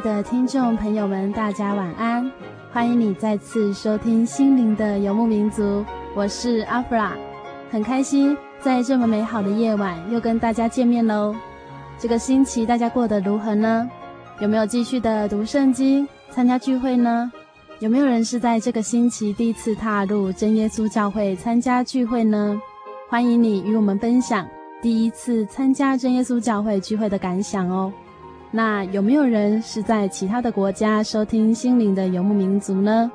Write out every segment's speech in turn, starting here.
的听众朋友们，大家晚安！欢迎你再次收听《心灵的游牧民族》，我是阿弗拉，很开心在这么美好的夜晚又跟大家见面喽。这个星期大家过得如何呢？有没有继续的读圣经、参加聚会呢？有没有人是在这个星期第一次踏入真耶稣教会参加聚会呢？欢迎你与我们分享第一次参加真耶稣教会聚会的感想哦。那有没有人是在其他的国家收听心灵的游牧民族呢？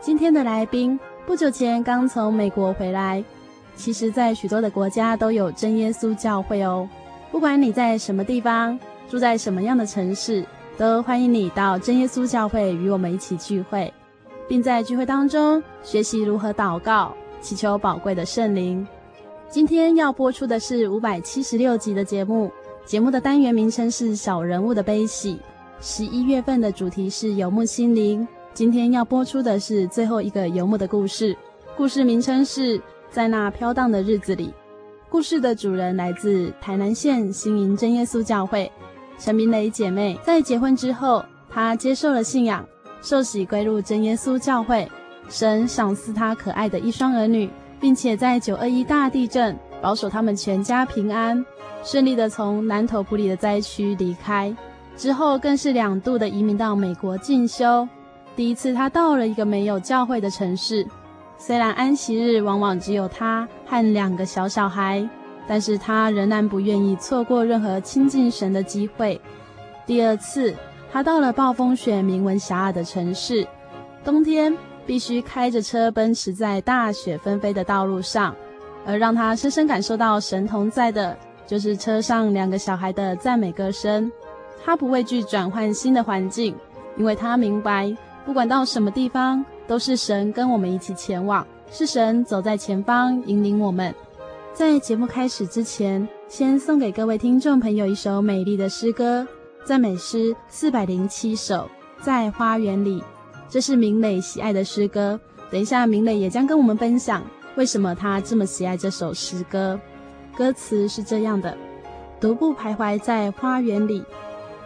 今天的来宾不久前刚从美国回来。其实，在许多的国家都有真耶稣教会哦。不管你在什么地方，住在什么样的城市，都欢迎你到真耶稣教会与我们一起聚会，并在聚会当中学习如何祷告，祈求宝贵的圣灵。今天要播出的是五百七十六集的节目。节目的单元名称是《小人物的悲喜》，十一月份的主题是游牧心灵。今天要播出的是最后一个游牧的故事，故事名称是在那飘荡的日子里。故事的主人来自台南县新营真耶稣教会陈明蕾姐妹，在结婚之后，她接受了信仰，受洗归入真耶稣教会。神赏赐她可爱的一双儿女，并且在九二一大地震保守他们全家平安。顺利的从南投埔里的灾区离开之后，更是两度的移民到美国进修。第一次，他到了一个没有教会的城市，虽然安息日往往只有他和两个小小孩，但是他仍然不愿意错过任何亲近神的机会。第二次，他到了暴风雪、名闻狭隘的城市，冬天必须开着车奔驰在大雪纷飞的道路上，而让他深深感受到神同在的。就是车上两个小孩的赞美歌声，他不畏惧转换新的环境，因为他明白，不管到什么地方，都是神跟我们一起前往，是神走在前方引领我们。在节目开始之前，先送给各位听众朋友一首美丽的诗歌，赞美诗四百零七首，在花园里。这是明蕾喜爱的诗歌，等一下明蕾也将跟我们分享为什么他这么喜爱这首诗歌。歌词是这样的：独步徘徊在花园里，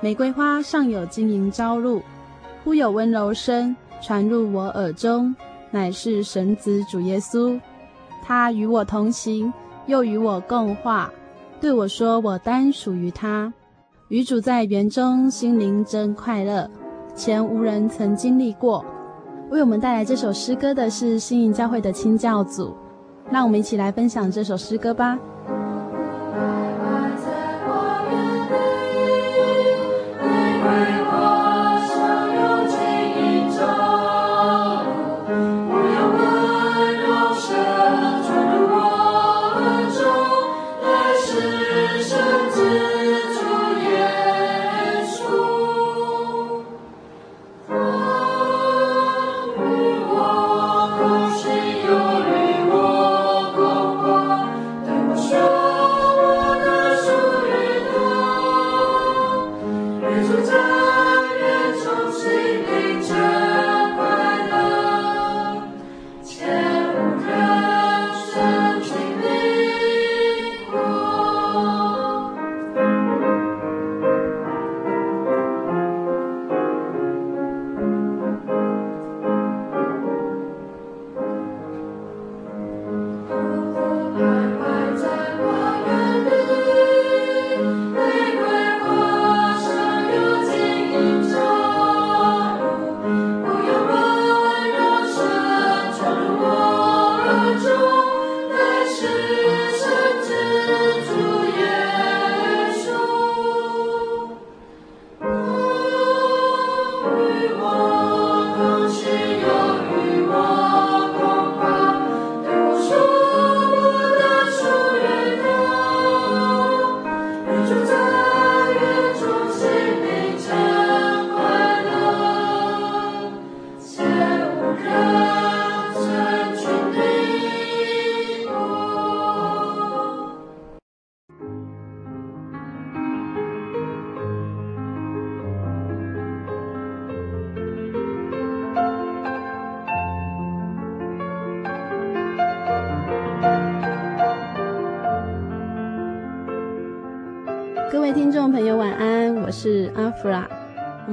玫瑰花上有晶莹朝露，忽有温柔声传入我耳中，乃是神子主耶稣。他与我同行，又与我共话，对我说：“我单属于他。”与主在园中，心灵真快乐，前无人曾经历过。为我们带来这首诗歌的是新营教会的清教组，让我们一起来分享这首诗歌吧。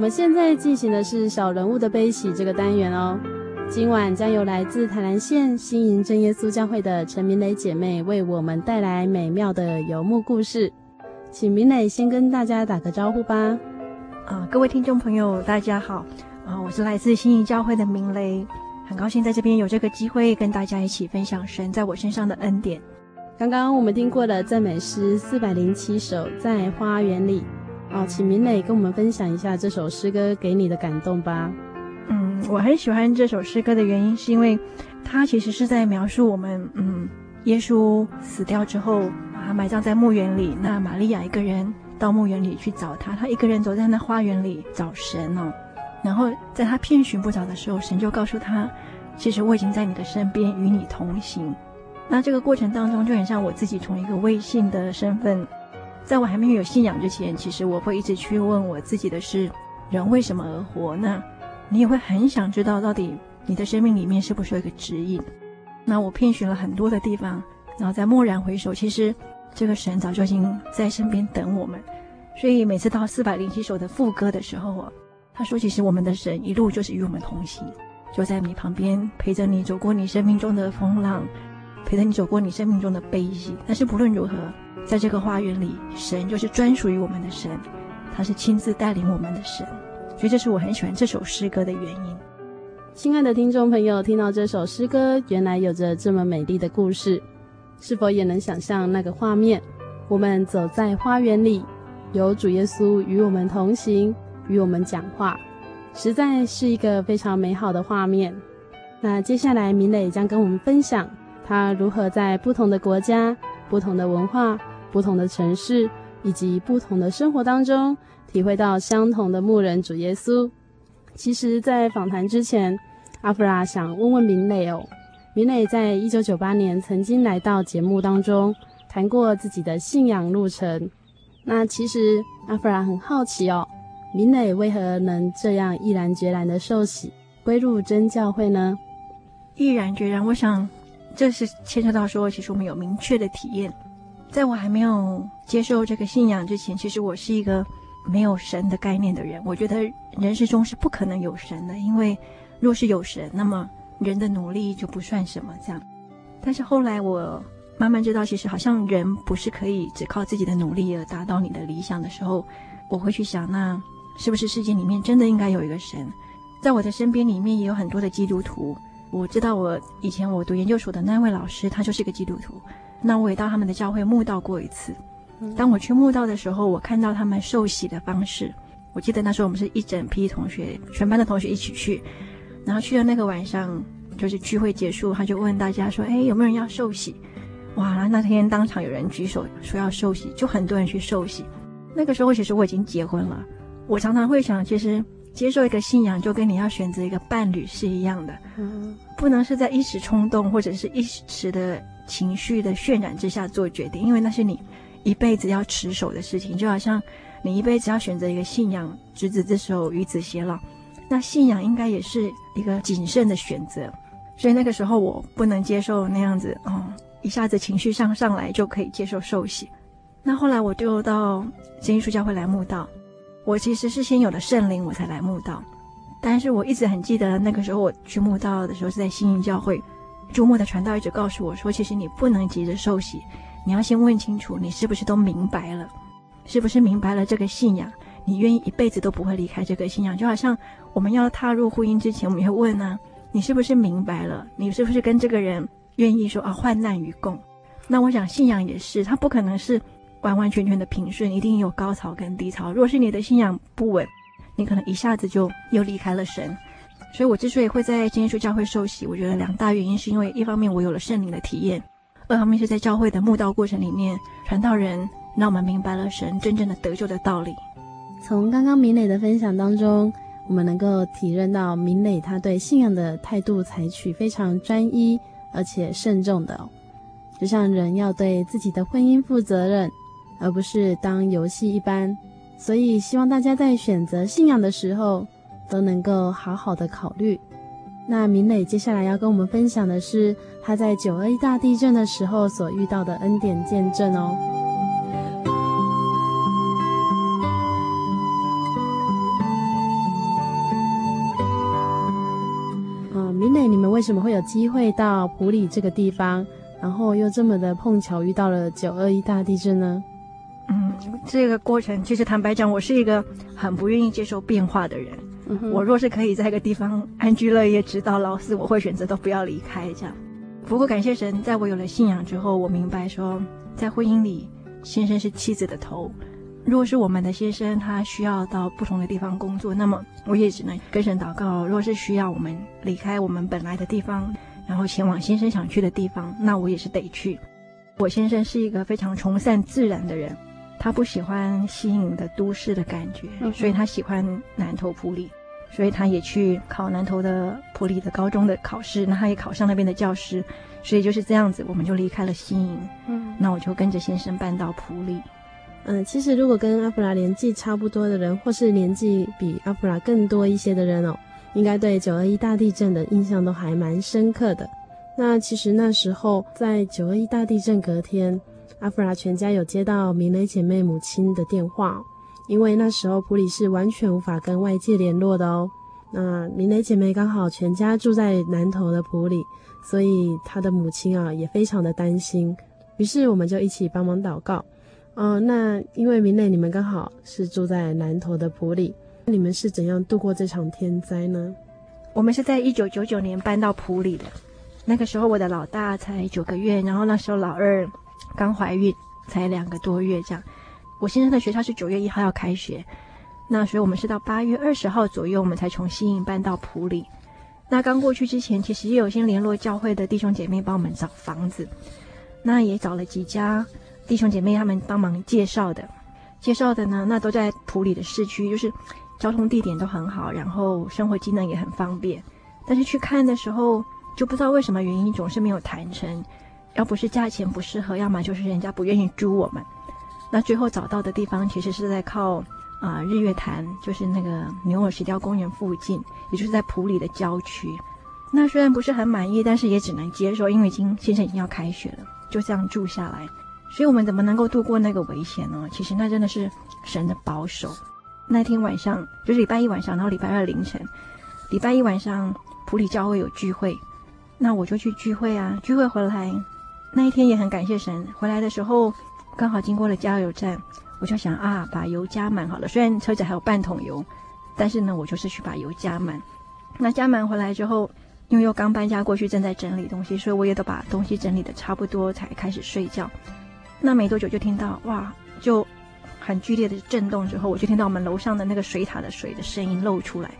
们现在进行的是小人物的悲喜这个单元哦。今晚将由来自台南县新营真耶稣教会的陈明磊姐妹为我们带来美妙的游牧故事，请明磊先跟大家打个招呼吧。啊，各位听众朋友，大家好，啊，我是来自新营教会的明蕾，很高兴在这边有这个机会跟大家一起分享神在我身上的恩典。刚刚我们听过了赞美诗四百零七首，在花园里。哦，请明磊跟我们分享一下这首诗歌给你的感动吧。嗯，我很喜欢这首诗歌的原因，是因为它其实是在描述我们，嗯，耶稣死掉之后，把他埋葬在墓园里。那玛利亚一个人到墓园里去找他，他一个人走在那花园里找神哦。然后在他遍寻不着的时候，神就告诉他，其实我已经在你的身边，与你同行。那这个过程当中，就很像我自己从一个未信的身份。在我还没有信仰之前，其实我会一直去问我自己的是：人为什么而活呢？你也会很想知道，到底你的生命里面是不是有一个指引？那我遍寻了很多的地方，然后在蓦然回首，其实这个神早就已经在身边等我们。所以每次到四百零七首的副歌的时候啊，他说：“其实我们的神一路就是与我们同行，就在你旁边陪着你走过你生命中的风浪，陪着你走过你生命中的悲喜。但是不论如何。”在这个花园里，神就是专属于我们的神，他是亲自带领我们的神，所以这是我很喜欢这首诗歌的原因。亲爱的听众朋友，听到这首诗歌，原来有着这么美丽的故事，是否也能想象那个画面？我们走在花园里，有主耶稣与我们同行，与我们讲话，实在是一个非常美好的画面。那接下来，明蕾将跟我们分享他如何在不同的国家、不同的文化。不同的城市以及不同的生活当中，体会到相同的牧人主耶稣。其实，在访谈之前，阿弗拉想问问明磊哦，明磊在一九九八年曾经来到节目当中，谈过自己的信仰路程。那其实阿弗拉很好奇哦，明磊为何能这样毅然决然的受洗归入真教会呢？毅然决然，我想这是牵涉到说，其实我们有明确的体验。在我还没有接受这个信仰之前，其实我是一个没有神的概念的人。我觉得人世中是不可能有神的，因为若是有神，那么人的努力就不算什么。这样，但是后来我慢慢知道，其实好像人不是可以只靠自己的努力而达到你的理想的时候，我会去想，那是不是世界里面真的应该有一个神？在我的身边里面也有很多的基督徒。我知道我以前我读研究所的那位老师，他就是一个基督徒。那我也到他们的教会慕道过一次。当我去慕道的时候，我看到他们受洗的方式。我记得那时候我们是一整批同学，全班的同学一起去。然后去的那个晚上，就是聚会结束，他就问大家说：“哎，有没有人要受洗？”哇，那天当场有人举手说要受洗，就很多人去受洗。那个时候其实我已经结婚了。我常常会想，其实接受一个信仰，就跟你要选择一个伴侣是一样的，不能是在一时冲动或者是一时的。情绪的渲染之下做决定，因为那是你一辈子要持守的事情，就好像你一辈子要选择一个信仰，执子之手，与子偕老。那信仰应该也是一个谨慎的选择，所以那个时候我不能接受那样子，哦，一下子情绪上上来就可以接受受洗。那后来我就到新艺术教会来慕道，我其实是先有了圣灵，我才来慕道。但是我一直很记得那个时候我去慕道的时候是在新营教会。注目的传道一直告诉我说：“其实你不能急着受洗，你要先问清楚，你是不是都明白了，是不是明白了这个信仰？你愿意一辈子都不会离开这个信仰？就好像我们要踏入婚姻之前，我们也会问呢、你是不是明白了？你是不是跟这个人愿意说啊，患难与共？那我想信仰也是，它不可能是完完全全的平顺，一定有高潮跟低潮。若是你的信仰不稳，你可能一下子就又离开了神。”所以，我之所以会在今天去教会受洗，我觉得两大原因，是因为一方面我有了圣灵的体验，二方面是在教会的慕道过程里面，传道人让我们明白了神真正的得救的道理。从刚刚明磊的分享当中，我们能够体认到明磊他对信仰的态度采取非常专一而且慎重的，就像人要对自己的婚姻负责任，而不是当游戏一般。所以希望大家在选择信仰的时候都能够好好的考虑。那明磊接下来要跟我们分享的是他在九二一大地震的时候所遇到的恩典见证哦。嗯，明磊，你们为什么会有机会到普里这个地方，然后又这么的碰巧遇到了九二一大地震呢？嗯，这个过程其实坦白讲，我是一个很不愿意接受变化的人。我若是可以在一个地方安居乐业，直到老死，我会选择都不要离开这样。不过感谢神，在我有了信仰之后，我明白说，在婚姻里，先生是妻子的头。如果是我们的先生他需要到不同的地方工作，那么我也只能跟神祷告。若是需要我们离开我们本来的地方，然后前往先生想去的地方，那我也是得去。我先生是一个非常崇尚自然的人。他不喜欢新颖的都市的感觉，所以他喜欢南投普里，所以他也去考南投的普里的高中的考试，那他也考上那边的教师，所以就是这样子，我们就离开了新营，嗯，那我就跟着先生搬到普里。嗯，其实如果跟阿弗拉年纪差不多的人，或是年纪比阿弗拉更多一些的人哦，应该对九二一大地震的印象都还蛮深刻的。那其实那时候在九二一大地震隔天。阿弗拉全家有接到明磊姐妹母亲的电话，因为那时候普里是完全无法跟外界联络的哦。那明磊姐妹刚好全家住在南头的普里，所以她的母亲啊也非常的担心。于是我们就一起帮忙祷告。哦、呃，那因为明磊你们刚好是住在南头的普里，你们是怎样度过这场天灾呢？我们是在一九九九年搬到普里的，那个时候我的老大才九个月，然后那时候老二。刚怀孕才两个多月，这样。我先生的学校是九月一号要开学，那所以我们是到八月二十号左右，我们才从新营搬到普里。那刚过去之前，其实也有先联络教会的弟兄姐妹帮我们找房子，那也找了几家弟兄姐妹他们帮忙介绍的，介绍的呢，那都在普里的市区，就是交通地点都很好，然后生活机能也很方便。但是去看的时候，就不知道为什么原因，总是没有谈成。要不是价钱不适合，要么就是人家不愿意租我们。那最后找到的地方其实是在靠啊、日月潭，就是那个牛耳石雕公园附近，也就是在埔里的郊区。那虽然不是很满意，但是也只能接受，因为已经先生已经要开学了，就这样住下来。所以我们怎么能够度过那个危险呢？其实那真的是神的保守。那天晚上就是礼拜一晚上，然后礼拜二凌晨，礼拜一晚上埔里教会有聚会，那我就去聚会啊，聚会回来。那一天也很感谢神，回来的时候刚好经过了加油站，我就想啊，把油加满好了。虽然车子还有半桶油，但是呢，我就是去把油加满。那加满回来之后，因为又刚搬家过去，正在整理东西，所以我也都把东西整理得差不多，才开始睡觉。那没多久就听到哇，就很剧烈的震动之后，我就听到我们楼上的那个水塔的水的声音漏出来。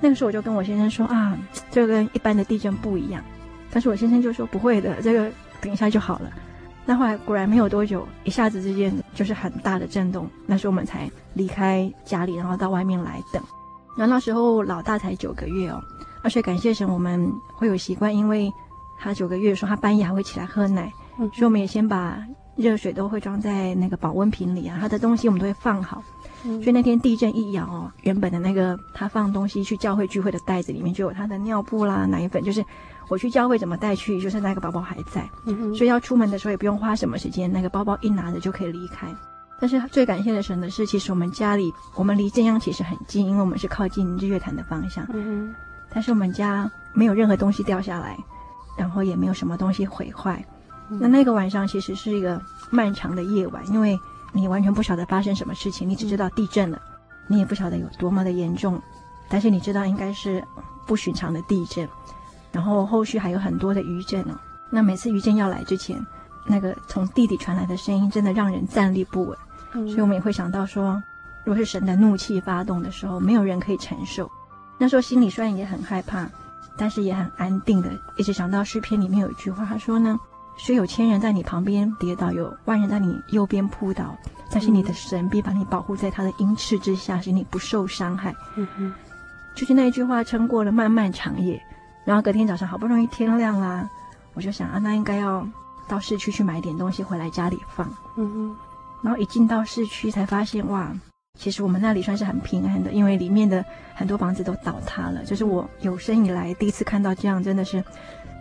那个时候我就跟我先生说啊，这个跟一般的地震不一样。但是我先生就说不会的，这个。等一下就好了。那后来果然没有多久，一下子之间就是很大的震动。那时候我们才离开家里，然后到外面来等。那那时候老大才九个月哦，而且感谢神，我们会有习惯，因为他九个月的时候，他半夜还会起来喝奶，所以我们也先把热水都会装在那个保温瓶里啊，他的东西我们都会放好。所以那天地震一摇哦，原本的那个他放东西去教会聚会的袋子里面就有他的尿布啦、奶粉，就是。我去教会怎么带去，就是那个包包还在，嗯、所以要出门的时候也不用花什么时间，那个包包一拿着就可以离开。但是最感谢的神的是，其实我们家里，我们离正央其实很近，因为我们是靠近日月潭的方向。嗯，但是我们家没有任何东西掉下来，然后也没有什么东西毁坏。嗯、那那个晚上其实是一个漫长的夜晚，因为你完全不晓得发生什么事情，你只知道地震了，嗯、你也不晓得有多么的严重，但是你知道应该是不寻常的地震。然后后续还有很多的余震哦。那每次余震要来之前，那个从地底传来的声音真的让人站立不稳。嗯、所以我们也会想到说，如果是神的怒气发动的时候，没有人可以承受。那时候心里虽然也很害怕，但是也很安定的，一直想到诗篇里面有一句话，他说呢：“虽有千人在你旁边跌倒，有万人在你右边扑倒，但是你的神必把你保护在他的鹰翅之下，使你不受伤害。”嗯哼。就是那一句话撑过了漫漫长夜。然后隔天早上好不容易天亮啦，我就想啊，那应该要到市区去买点东西回来家里放。嗯哼。然后一进到市区才发现，哇，其实我们那里算是很平安的，因为里面的很多房子都倒塌了。就是我有生以来第一次看到这样，真的是。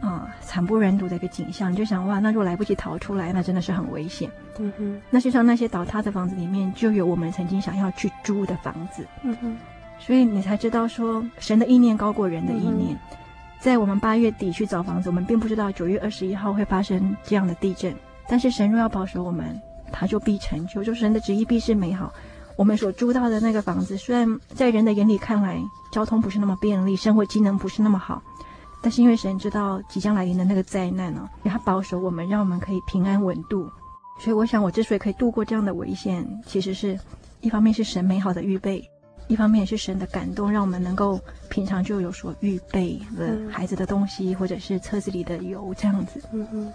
啊、嗯，惨不忍睹的一个景象，你就想哇，那如果来不及逃出来，那真的是很危险。嗯哼，那就像那些倒塌的房子里面，就有我们曾经想要去租的房子。嗯哼，所以你才知道说，神的意念高过人的意念。嗯、在我们八月底去找房子，我们并不知道九月二十一号会发生这样的地震，但是神若要保守我们，他就必成就，就神的旨意必是美好。我们所租到的那个房子，虽然在人的眼里看来，交通不是那么便利，生活机能不是那么好。但是因为神知道即将来临的那个灾难呢、啊，他保守我们，让我们可以平安稳度。所以我想，我之所以可以度过这样的危险，其实是一方面是神美好的预备，一方面也是神的感动，让我们能够平常就有所预备了孩子的东西，或者是车子里的油这样子。嗯嗯。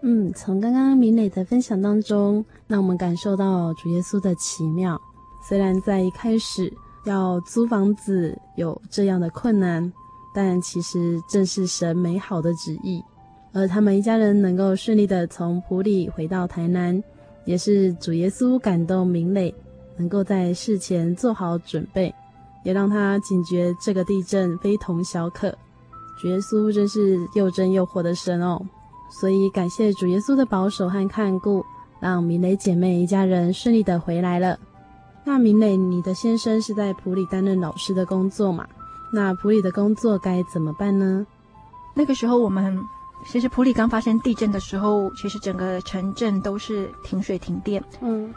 嗯，从刚刚明磊的分享当中，让我们感受到主耶稣的奇妙。虽然在一开始要租房子有这样的困难。但其实正是神美好的旨意，而他们一家人能够顺利的从埔里回到台南，也是主耶稣感动明磊，能够在事前做好准备，也让他警觉这个地震非同小可。主耶稣真是又真又活的神哦，所以感谢主耶稣的保守和看顾，让明磊姐妹一家人顺利的回来了。那明磊，你的先生是在普里担任老师的工作嘛？那普里的工作该怎么办呢？那个时候我们其实普里刚发生地震的时候，其实整个城镇都是停水停电。嗯，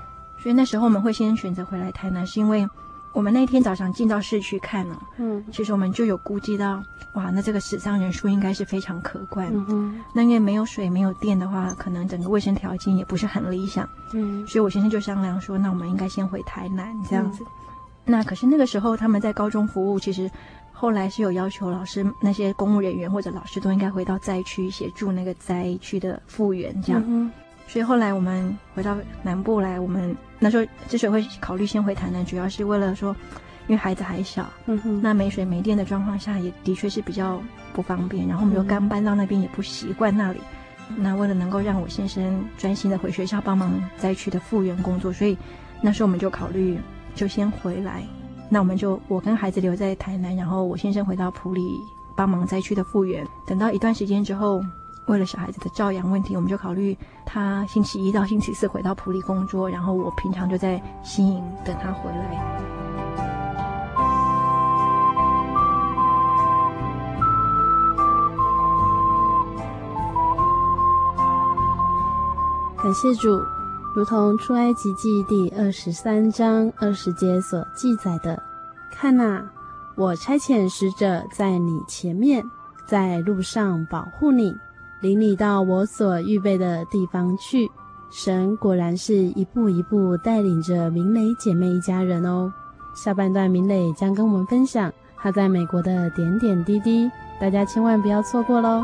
所以那时候我们会先选择回来台南，是因为我们那天早上进到市区看了。嗯，其实我们就有估计到，哇，那这个死伤人数应该是非常可观。嗯，那因为没有水没有电的话，可能整个卫生条件也不是很理想。嗯，所以我先生就商量说，那我们应该先回台南这样子。嗯，那可是那个时候他们在高中服务，其实。后来是有要求，老师那些公务人员或者老师都应该回到灾区协助那个灾区的复原，这样。嗯、所以后来我们回到南部来，我们那时候之所以会考虑先回台南，主要是为了说，因为孩子还小，嗯哼，那没水没电的状况下，也的确是比较不方便。然后我们就刚搬到那边，也不习惯那里。嗯、那为了能够让我先生专心的回学校帮忙灾区的复原工作，所以那时候我们就考虑就先回来。那我们就我跟孩子留在台南，然后我先生回到埔里帮忙灾区的复原。等到一段时间之后，为了小孩子的照养问题，我们就考虑他星期一到星期四回到普里工作，然后我平常就在新营等他回来。感谢主。如同出埃及记第二十三章二十节所记载的：“看哪，我差遣使者在你前面，在路上保护你，领你到我所预备的地方去。”神果然是一步一步带领着明磊姐妹一家人哦。下半段明磊将跟我们分享他在美国的点点滴滴，大家千万不要错过喽。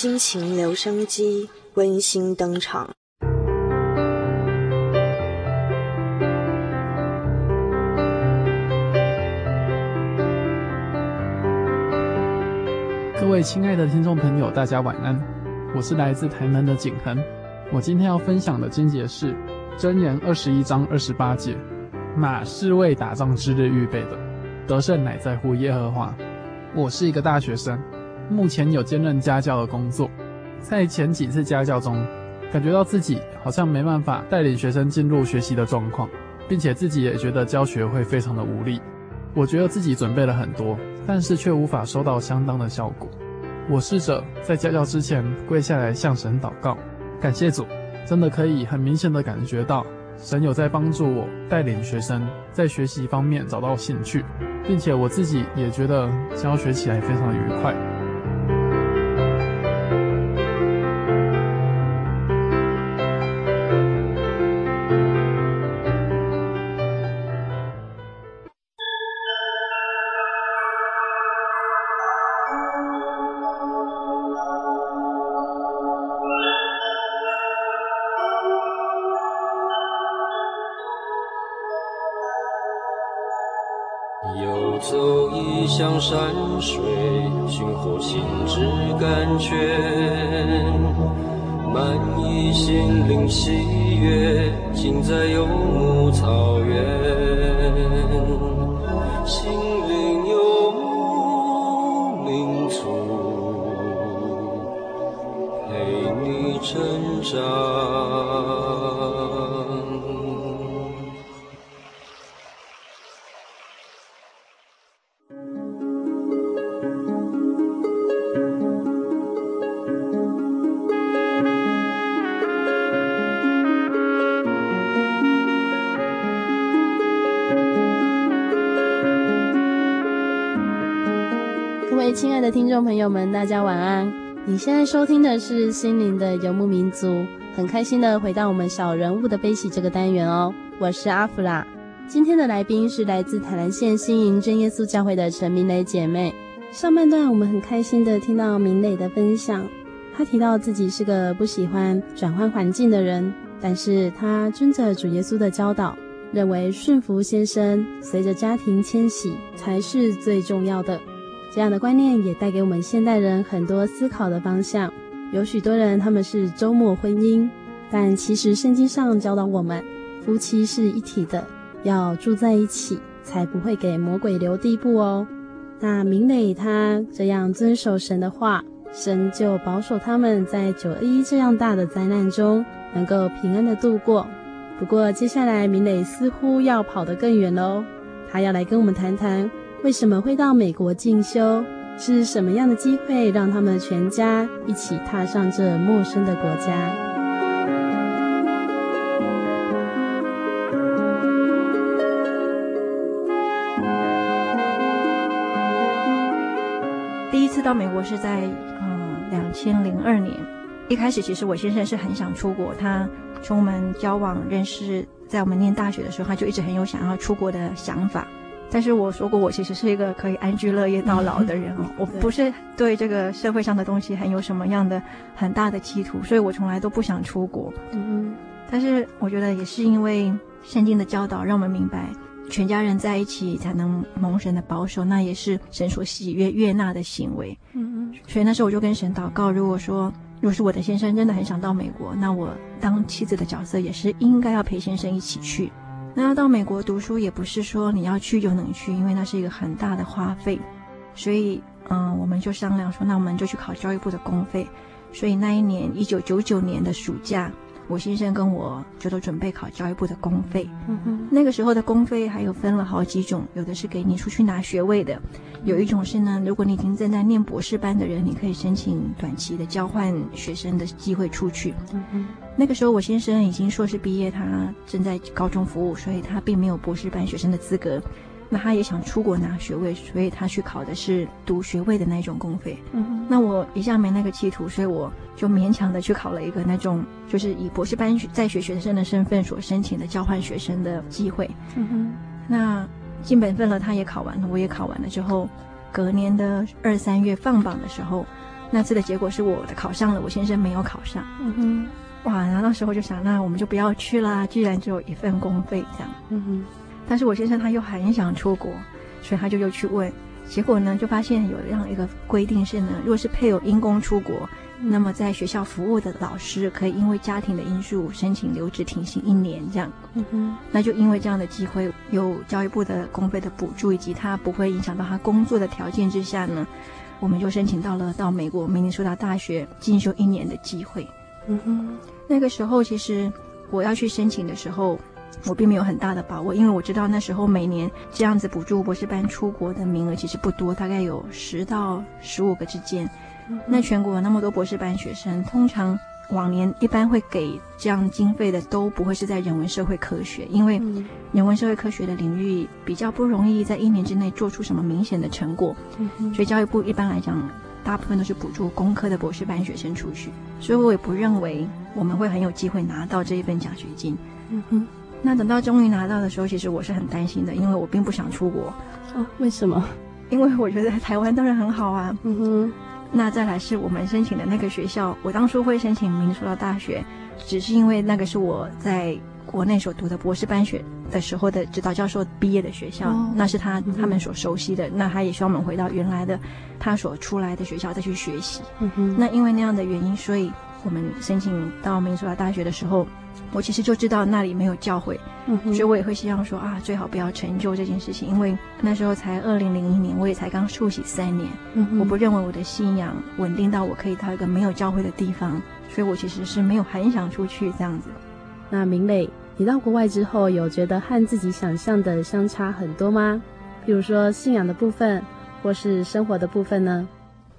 心情留声机温馨登场。各位亲爱的听众朋友，大家晚安，我是来自台南的景恒。我今天要分享的经节是箴言二十一章二十八节：马是为打仗之日预备的，得胜乃在乎耶和华。我是一个大学生，目前有兼任家教的工作。在前几次家教中，感觉到自己好像没办法带领学生进入学习的状况，并且自己也觉得教学会非常的无力。我觉得自己准备了很多，但是却无法收到相当的效果。我试着在家教之前跪下来向神祷告。感谢主，真的可以很明显的感觉到神有在帮助我带领学生在学习方面找到兴趣，并且我自己也觉得教学起来非常的愉快。朋友们，大家晚安。你现在收听的是心灵的游牧民族，很开心的回到我们小人物的悲喜这个单元哦。我是阿弗拉，今天的来宾是来自台南县新营真耶稣教会的陈明蕾姐妹。上半段我们很开心的听到明蕾的分享，她提到自己是个不喜欢转换环境的人，但是她遵着主耶稣的教导，认为顺服先生，随着家庭迁徙才是最重要的。这样的观念也带给我们现代人很多思考的方向。有许多人他们是周末婚姻，但其实圣经上教导我们，夫妻是一体的，要住在一起，才不会给魔鬼留地步哦。那明磊他这样遵守神的话，神就保守他们在九一这样大的灾难中能够平安的度过。不过接下来明磊似乎要跑得更远喽，他要来跟我们谈谈。为什么会到美国进修？是什么样的机会让他们全家一起踏上这陌生的国家？第一次到美国是在嗯两千零二年。一开始其实我先生是很想出国，他从我们交往认识，在我们念大学的时候，他就一直很有想要出国的想法。但是我说过，我其实是一个可以安居乐业到老的人哦，我不是对这个社会上的东西很有什么样的很大的企图，所以我从来都不想出国。嗯，但是我觉得也是因为圣经的教导，让我们明白全家人在一起才能蒙神的保守，那也是神所喜悦悦纳的行为。嗯嗯，所以那时候我就跟神祷告，如果说如果是我的先生真的很想到美国，那我当妻子的角色也是应该要陪先生一起去。那要到美国读书也不是说你要去就能去，因为那是一个很大的花费，所以嗯，我们就商量说，那我们就去考教育部的公费。所以那一年一九九九年的暑假。我先生跟我就都准备考教育部的公费，嗯哼，那个时候的公费还有分了好几种，有的是给你出去拿学位的，有一种是呢，如果你已经正在念博士班的人，你可以申请短期的交换学生的机会出去。嗯哼，那个时候我先生已经硕士毕业，他正在高中服务，所以他并没有博士班学生的资格。那他也想出国拿学位，所以他去考的是读学位的那种公费。嗯哼，那我一下没那个企图，所以我就勉强的去考了一个那种，就是以博士班在学学生的身份所申请的交换学生的机会。嗯哼，那尽本分了，他也考完了，我也考完了之后，隔年的二三月放榜的时候，那次的结果是我的考上了，我先生没有考上。嗯哼，哇，然后那时候就想，那我们就不要去啦，既然只有一份公费这样。嗯哼，但是我先生他又很想出国，所以他就又去问，结果呢就发现有这样一个规定是呢，如果是配偶因公出国，那么在学校服务的老师可以因为家庭的因素申请留职停薪一年这样。嗯哼，那就因为这样的机会，有教育部的公费的补助，以及他不会影响到他工作的条件之下呢。我们就申请到了到美国明尼苏达大学进修一年的机会。嗯哼，那个时候其实我要去申请的时候，我并没有很大的把握，因为我知道那时候每年这样子补助博士班出国的名额其实不多，大概有十到十五个之间。嗯、那全国有那么多博士班学生，通常。往年一般会给这样经费的都不会是在人文社会科学，因为人文社会科学的领域比较不容易在一年之内做出什么明显的成果，所以教育部一般来讲大部分都是补助工科的博士班学生出去，所以我也不认为我们会很有机会拿到这一份奖学金。嗯哼，那等到终于拿到的时候，其实我是很担心的，因为我并不想出国。哦，为什么？因为我觉得台湾当然很好啊。嗯哼。那再来是我们申请的那个学校，我当初会申请明尼苏达大学，只是因为那个是我在国内所读的博士班学的时候的指导教授毕业的学校，哦、那是他他们所熟悉的，那他也希望我们回到原来的他所出来的学校再去学习。嗯哼，那因为那样的原因，所以我们申请到明尼苏达大学的时候。我其实就知道那里没有教会，嗯，所以我也会希望说啊，最好不要成就这件事情，因为那时候才二零零一年，我也才刚受洗三年，嗯，我不认为我的信仰稳定到我可以到一个没有教会的地方，所以我其实是没有很想出去这样子。那明磊，你到国外之后有觉得和自己想象的相差很多吗？比如说信仰的部分，或是生活的部分呢？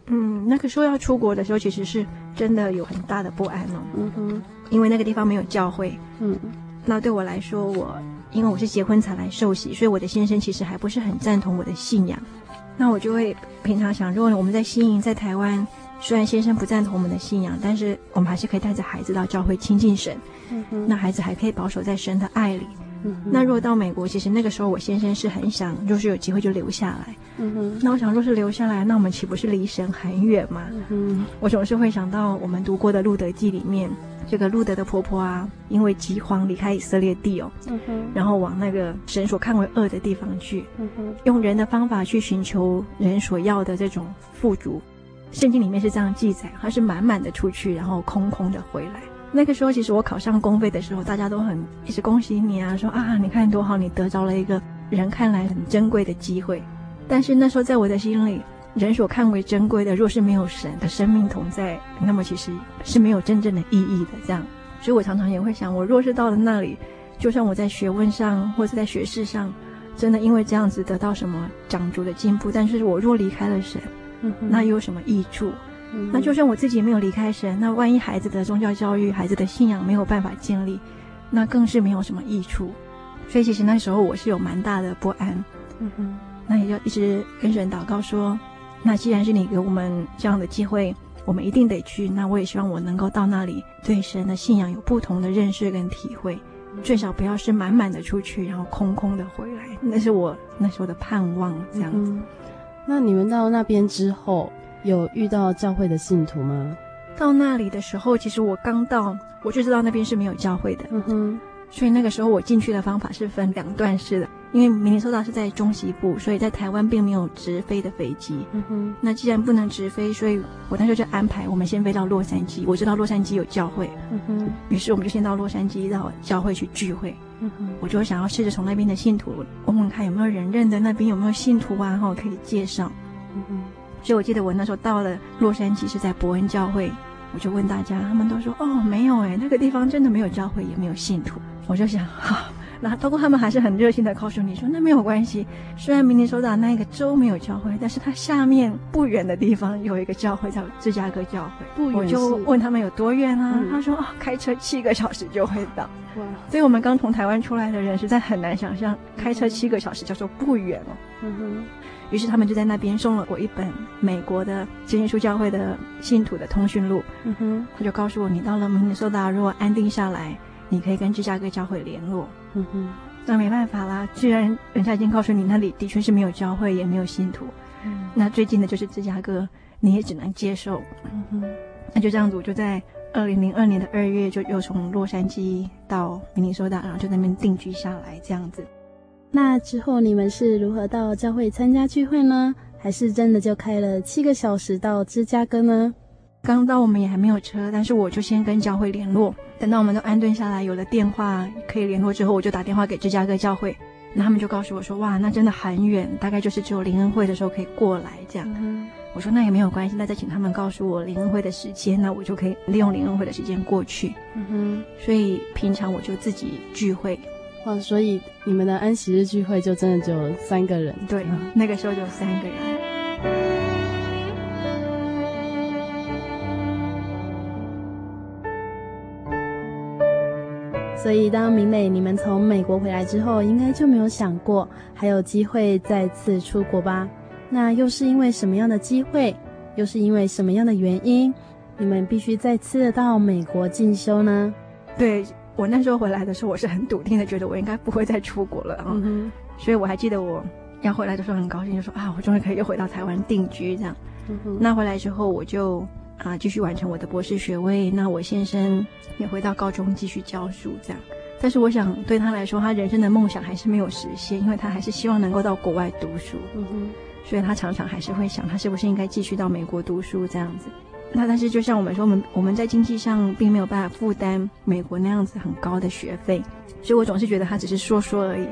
嗯，那个时候要出国的时候，其实是真的有很大的不安哦。嗯哼。因为那个地方没有教会，嗯，那对我来说，我因为我是结婚才来受洗，所以我的先生其实还不是很赞同我的信仰。那我就会平常想，如果我们在新营在台湾，虽然先生不赞同我们的信仰，但是我们还是可以带着孩子到教会亲近神，嗯哼，那孩子还可以保守在神的爱里。嗯，那如果到美国，其实那个时候我先生是很想，就是有机会就留下来。嗯哼，那我想，若是留下来，那我们岂不是离神很远吗？嗯，我总是会想到我们读过的《路德记》里面。这个路德的婆婆啊，因为饥荒离开以色列地哦，嗯哼，然后往那个神所看为恶的地方去，嗯哼，用人的方法去寻求人所要的这种富足。圣经里面是这样记载，他是满满的出去，然后空空的回来。那个时候，其实我考上公费的时候，大家都很一直恭喜你啊，说啊，你看多好，你得着了一个人看来很珍贵的机会。但是那时候在我的心里。人所看为珍贵的，若是没有神的生命同在，那么其实是没有真正的意义的。这样，所以我常常也会想，我若是到了那里，就算我在学问上或者在学识上，真的因为这样子得到什么长足的进步，但是我若离开了神，嗯，那又有什么益处？嗯，那就算我自己没有离开神，那万一孩子的宗教教育、孩子的信仰没有办法建立，那更是没有什么益处。所以其实那时候我是有蛮大的不安。嗯哼，那也就一直跟神祷告说。那既然是你给我们这样的机会，我们一定得去。那我也希望我能够到那里，对神的信仰有不同的认识跟体会，最少不要是满满的出去，然后空空的回来。那是我那时候的盼望，这样子。嗯，那你们到那边之后，有遇到教会的信徒吗？到那里的时候，其实我刚到，我就知道那边是没有教会的。嗯哼。所以那个时候我进去的方法是分两段式的。因为明尼苏达是在中西部，所以在台湾并没有直飞的飞机。嗯哼。那既然不能直飞，所以我那时候就安排我们先飞到洛杉矶。我知道洛杉矶有教会。嗯哼。于是我们就先到洛杉矶到教会去聚会。嗯哼。我就想要试着从那边的信徒问问看有没有人认得那边有没有信徒啊，然后可以介绍。嗯哼。所以我记得我那时候到了洛杉矶是在伯恩教会，我就问大家，他们都说哦没有哎，那个地方真的没有教会，也没有信徒。我就想好。那不过他们还是很热心的告诉你说，那没有关系。虽然明尼苏达那个州没有教会，但是它下面不远的地方有一个教会，叫芝加哥教会。不远，我就问他们有多远啊？嗯、他说哦，开车七个小时就会到。哇！所以我们刚从台湾出来的人实在很难想象，开车七个小时叫做不远哦。嗯哼。于是他们就在那边送了我一本美国的真耶稣教会的信徒的通讯录。嗯哼。他就告诉我，你到了明尼苏达，如果安定下来，你可以跟芝加哥教会联络。嗯哼，那没办法啦，既然人家已经告诉你那里的确是没有教会，也没有信徒，嗯，那最近的就是芝加哥，你也只能接受。嗯哼，那就这样子，我就在二零零二年的二月就又从洛杉矶到明尼苏达，然后就在那边定居下来，这样子。那之后你们是如何到教会参加聚会呢？还是真的就开了七个小时到芝加哥呢？刚到我们也还没有车，但是我就先跟教会联络。等到我们都安顿下来，有了电话可以联络之后，我就打电话给芝加哥教会。那他们就告诉我说：“哇，那真的很远，大概就是只有灵恩会的时候可以过来这样。嗯”我说：“那也没有关系，那再请他们告诉我灵恩会的时间，那我就可以利用灵恩会的时间过去。”嗯哼，所以平常我就自己聚会。哦，所以你们的安息日聚会就真的只有三个人？对，那个时候就三个人。所以当明磊你们从美国回来之后，应该就没有想过还有机会再次出国吧？那又是因为什么样的机会？又是因为什么样的原因？你们必须再次到美国进修呢？对。我那时候回来的时候，我是很笃定的，觉得我应该不会再出国了啊。嗯。所以我还记得我要回来的时候很高兴，就说啊，我终于可以又回到台湾定居这样。嗯。那回来之后，我就啊继续完成我的博士学位。那我先生也回到高中继续教书这样。但是我想对他来说，他人生的梦想还是没有实现，因为他还是希望能够到国外读书。嗯哼。所以他常常还是会想，他是不是应该继续到美国读书这样子。那但是就像我们说，我们我们在经济上并没有办法负担美国那样子很高的学费，所以我总是觉得他只是说说而已。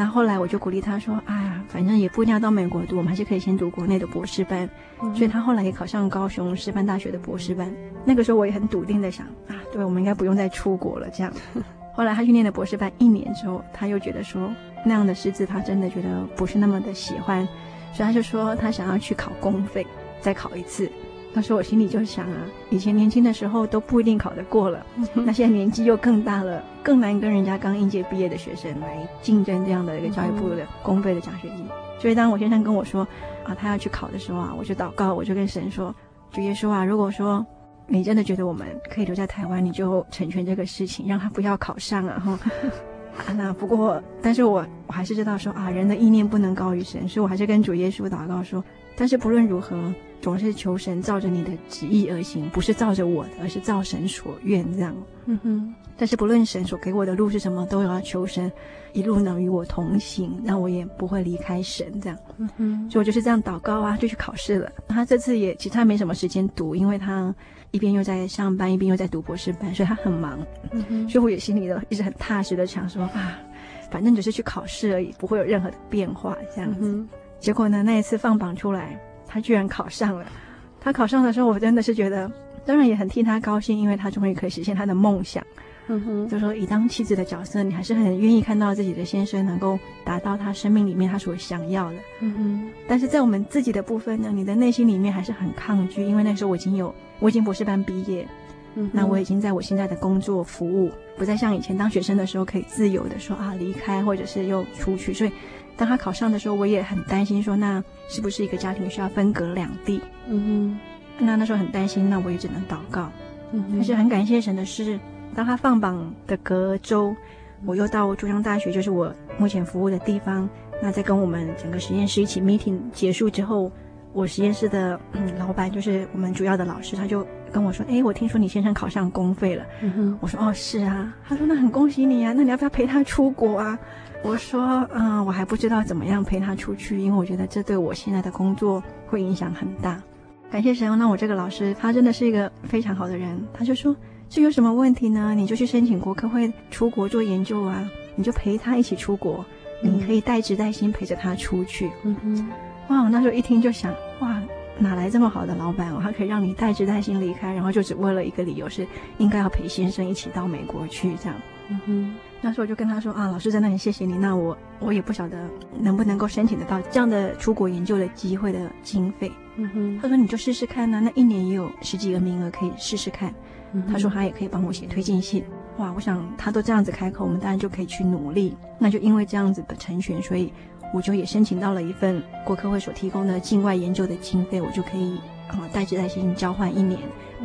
那后来我就鼓励他说：“哎呀，反正也不一定要到美国读，我们还是可以先读国内的博士班。嗯”所以他后来也考上高雄师范大学的博士班。那个时候我也很笃定的想啊，对，我们应该不用再出国了这样。后来他去念了博士班一年之后，他又觉得说那样的师资他真的觉得不是那么的喜欢，所以他就说他想要去考公费，再考一次。那时候我心里就想啊，以前年轻的时候都不一定考得过了，那现在年纪又更大了，更难跟人家刚应届毕业的学生来竞争这样的一个教育部的公费的奖学金。所以当我先生跟我说啊，他要去考的时候啊，我就祷告，我就跟神说，主耶稣啊，如果说你真的觉得我们可以留在台湾，你就成全这个事情，让他不要考上啊哈。啊，那不过，但是我我还是知道说啊，人的意念不能高于神，所以我还是跟主耶稣祷告说，但是不论如何。总是求神照着你的旨意而行，不是照着我的，而是照神所愿这样。嗯哼。但是不论神所给我的路是什么，都要求神一路能与我同行，那我也不会离开神这样。嗯哼。所以我就是这样祷告啊，就去考试了。他这次也其实他没什么时间读，因为他一边又在上班，一边又在读博士班，所以他很忙。嗯哼。所以我也心里的一直很踏实的想说啊，反正只是去考试而已，不会有任何的变化这样子。嗯。结果呢，那一次放榜出来。他居然考上了，他考上的时候，我真的是觉得，当然也很替他高兴，因为他终于可以实现他的梦想。嗯哼，就说以当妻子的角色，你还是很愿意看到自己的先生能够达到他生命里面他所想要的。嗯哼，但是在我们自己的部分呢，你的内心里面还是很抗拒，因为那时候我已经有，我已经博士班毕业，嗯，那我已经在我现在的工作服务，不再像以前当学生的时候可以自由的说啊离开或者是又出去，所以。当他考上的时候，我也很担心，说那是不是一个家庭需要分隔两地？嗯哼，那那时候很担心，那我也只能祷告。嗯，但是很感谢神的是，当他放榜的隔周，我又到中央大学，就是我目前服务的地方。那在跟我们整个实验室一起 meeting 结束之后，我实验室的嗯老板，就是我们主要的老师，他就跟我说：“哎，我听说你先生考上公费了。”嗯哼，我说：“哦，是啊。”他说：“那很恭喜你啊，那你要不要陪他出国啊？”我说，嗯，我还不知道怎么样陪他出去，因为我觉得这对我现在的工作会影响很大。感谢神，那我这个老师他真的是一个非常好的人，他就说，这有什么问题呢？你就去申请国科会出国做研究啊，你就陪他一起出国，你可以带职带薪陪着他出去。嗯哼，哇，我那时候一听就想，哇，哪来这么好的老板哦？他可以让你带职带薪离开，然后就只为了一个理由是应该要陪先生一起到美国去这样。嗯哼。那时候我就跟他说啊，老师在那里谢谢你。那我我也不晓得能不能够申请得到这样的出国研究的机会的经费。嗯哼，他说你就试试看呢、啊，那一年也有十几个名额可以试试看。嗯、他说他也可以帮我写推荐信。哇，我想他都这样子开口，我们当然就可以去努力。那就因为这样子的成全，所以我就也申请到了一份国科会所提供的境外研究的经费，我就可以啊带职带薪交换一年